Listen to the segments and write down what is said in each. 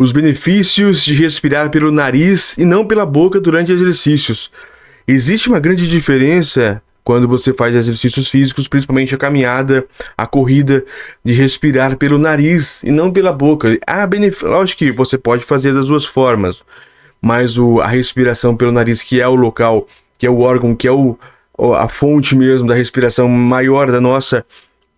Os benefícios de respirar pelo nariz e não pela boca durante exercícios. Existe uma grande diferença quando você faz exercícios físicos, principalmente a caminhada, a corrida, de respirar pelo nariz e não pela boca. Há benefício, lógico que você pode fazer das duas formas, mas o, a respiração pelo nariz, que é o local, que é o órgão, que é o, a fonte mesmo da respiração maior da nossa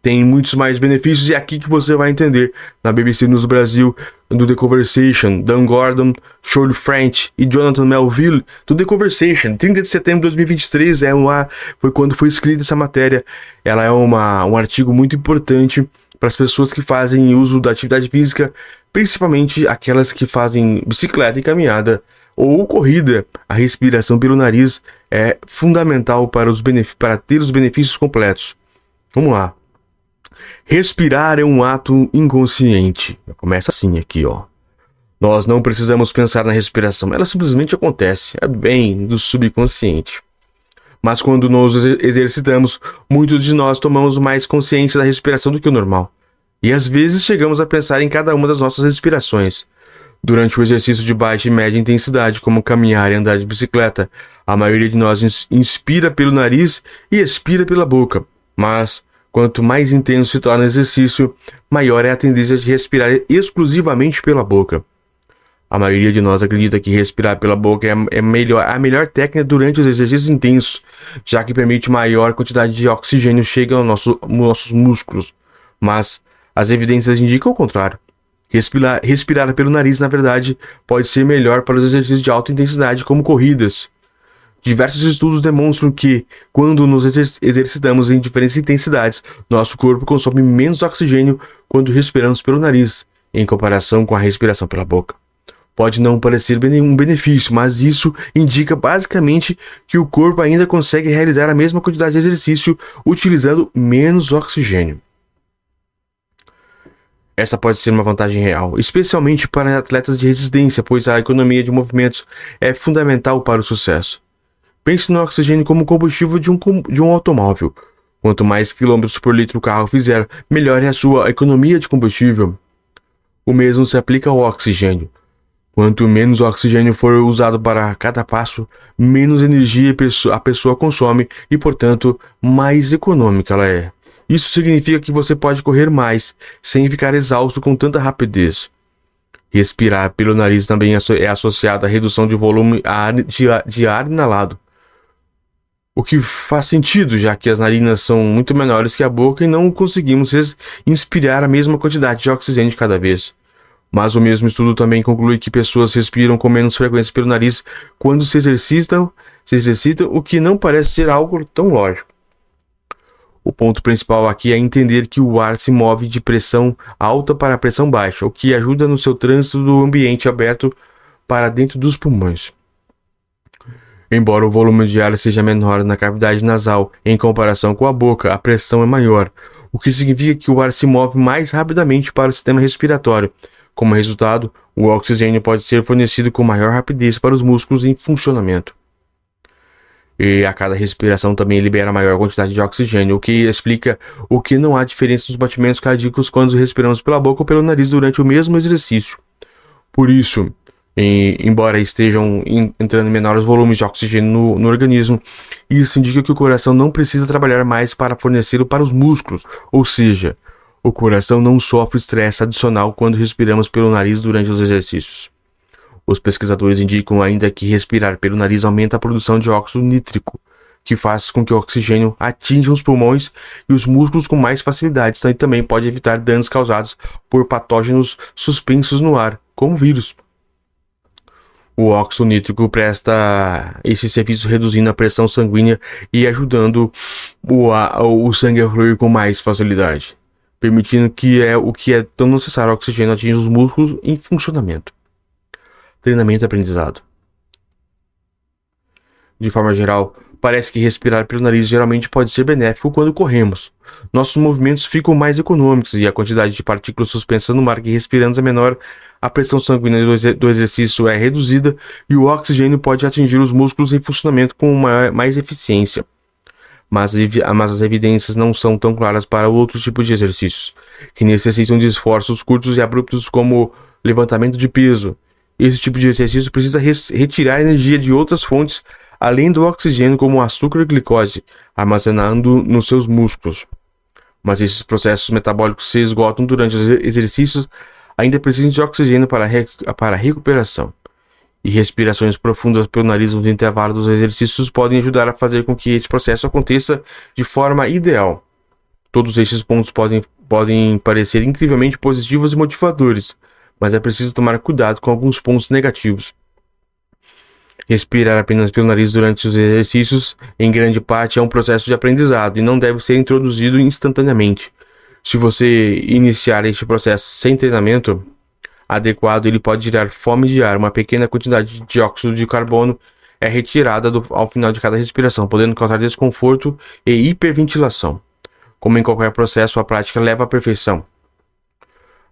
tem muitos mais benefícios e é aqui que você vai entender na BBC News Brasil do The Conversation, Dan Gordon, Shirley French e Jonathan Melville do The Conversation, 30 de setembro de 2023 é uma, foi quando foi escrita essa matéria. Ela é uma, um artigo muito importante para as pessoas que fazem uso da atividade física, principalmente aquelas que fazem bicicleta e caminhada ou corrida. A respiração pelo nariz é fundamental para, os para ter os benefícios completos. Vamos lá. Respirar é um ato inconsciente. Começa assim aqui, ó. Nós não precisamos pensar na respiração, ela simplesmente acontece, é bem do subconsciente. Mas quando nos exercitamos, muitos de nós tomamos mais consciência da respiração do que o normal. E às vezes chegamos a pensar em cada uma das nossas respirações. Durante o exercício de baixa e média intensidade, como caminhar e andar de bicicleta, a maioria de nós inspira pelo nariz e expira pela boca. Mas Quanto mais intenso se torna o exercício, maior é a tendência de respirar exclusivamente pela boca. A maioria de nós acredita que respirar pela boca é, é melhor, a melhor técnica durante os exercícios intensos, já que permite maior quantidade de oxigênio chegar aos nosso, nossos músculos. Mas as evidências indicam o contrário. Respirar, respirar pelo nariz, na verdade, pode ser melhor para os exercícios de alta intensidade, como corridas, Diversos estudos demonstram que, quando nos exercitamos em diferentes intensidades, nosso corpo consome menos oxigênio quando respiramos pelo nariz, em comparação com a respiração pela boca. Pode não parecer nenhum benefício, mas isso indica basicamente que o corpo ainda consegue realizar a mesma quantidade de exercício utilizando menos oxigênio. Essa pode ser uma vantagem real, especialmente para atletas de resistência, pois a economia de movimentos é fundamental para o sucesso. Pense no oxigênio como combustível de um, de um automóvel. Quanto mais quilômetros por litro o carro fizer, melhor é a sua economia de combustível. O mesmo se aplica ao oxigênio. Quanto menos oxigênio for usado para cada passo, menos energia a pessoa consome e, portanto, mais econômica ela é. Isso significa que você pode correr mais sem ficar exausto com tanta rapidez. Respirar pelo nariz também é associado à redução de volume de ar inalado. O que faz sentido, já que as narinas são muito menores que a boca e não conseguimos inspirar a mesma quantidade de oxigênio de cada vez. Mas o mesmo estudo também conclui que pessoas respiram com menos frequência pelo nariz quando se exercitam, se exercitam, o que não parece ser algo tão lógico. O ponto principal aqui é entender que o ar se move de pressão alta para pressão baixa, o que ajuda no seu trânsito do ambiente aberto para dentro dos pulmões. Embora o volume de ar seja menor na cavidade nasal em comparação com a boca, a pressão é maior, o que significa que o ar se move mais rapidamente para o sistema respiratório. Como resultado, o oxigênio pode ser fornecido com maior rapidez para os músculos em funcionamento. E a cada respiração também libera maior quantidade de oxigênio, o que explica o que não há diferença nos batimentos cardíacos quando respiramos pela boca ou pelo nariz durante o mesmo exercício. Por isso, e, embora estejam entrando menores volumes de oxigênio no, no, organismo. Isso indica que o coração não precisa trabalhar mais para fornecê-lo para os músculos, ou seja, o coração não sofre estresse adicional quando respiramos pelo nariz durante os exercícios. Os pesquisadores indicam ainda que respirar pelo nariz aumenta a produção de óxido nítrico, que faz com que o oxigênio atinja os pulmões e os músculos com mais facilidade, e também pode evitar danos causados por patógenos suspensos no ar, como vírus. O óxido nítrico presta esse serviço reduzindo a pressão sanguínea e ajudando o, o sangue a fluir com mais facilidade, permitindo que é o que é tão necessário oxigênio atinja os músculos em funcionamento. Treinamento e aprendizado. De forma geral, parece que respirar pelo nariz geralmente pode ser benéfico quando corremos. Nossos movimentos ficam mais econômicos e a quantidade de partículas suspensas no ar que respiramos é menor a pressão sanguínea do exercício é reduzida e o oxigênio pode atingir os músculos em funcionamento com mais eficiência. Mas, mas, as evidências não são tão claras para outros tipos de exercícios, que necessitam de esforços curtos e abruptos como levantamento de peso. Esse tipo de exercício precisa retirar energia de outras fontes além do oxigênio, como açúcar e glicose, armazenando nos seus músculos. Mas esses processos metabólicos se esgotam durante os exercícios, ainda precisam de oxigênio para, para a recuperação. E respirações profundas pelo nariz nos intervalos dos exercícios podem ajudar a fazer com que esse processo aconteça de forma ideal. Todos esses pontos podem, podem parecer incrivelmente positivos e motivadores, mas é preciso tomar cuidado com alguns pontos negativos. Respirar apenas pelo nariz durante os exercícios, em grande parte, é um processo de aprendizado e não deve ser introduzido instantaneamente. Se você iniciar este processo sem treinamento adequado, ele pode gerar fome de ar. Uma pequena quantidade de dióxido de carbono é retirada do, ao final de cada respiração, podendo causar desconforto e hiperventilação. Como em qualquer processo, a prática leva à perfeição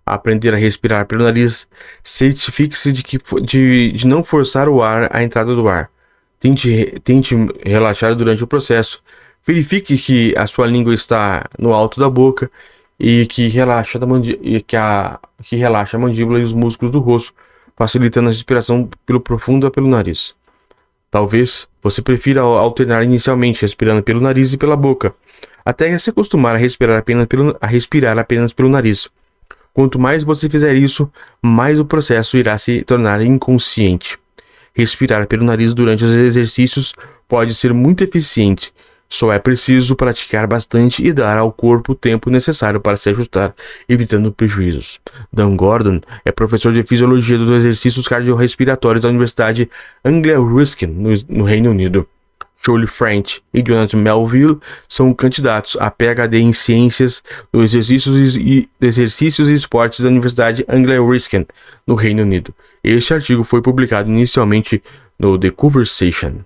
aprender a respirar pelo nariz, certifique-se de, que, de, de não forçar o ar à entrada do ar. Tente, tente relaxar durante o processo. Verifique que a sua língua está no alto da boca e que relaxa, da e que, a, que relaxa a mandíbula e os músculos do rosto, facilitando a respiração pelo profundo pelo nariz. Talvez você prefira alternar inicialmente respirando pelo nariz e pela boca, até se acostumar a respirar apenas pelo, a respirar apenas pelo nariz. Quanto mais você fizer isso, mais o processo irá se tornar inconsciente. Respirar pelo nariz durante os exercícios pode ser muito eficiente, só é preciso praticar bastante e dar ao corpo o tempo necessário para se ajustar, evitando prejuízos. Dan Gordon é professor de fisiologia dos exercícios cardiorrespiratórios da Universidade Anglia Ruskin, no, no Reino Unido. Jolie French e Jonathan Melville são candidatos a PhD em Ciências dos Exercícios e, Exercícios e Esportes da Universidade Anglia-Ruskin, no Reino Unido. Este artigo foi publicado inicialmente no The Conversation.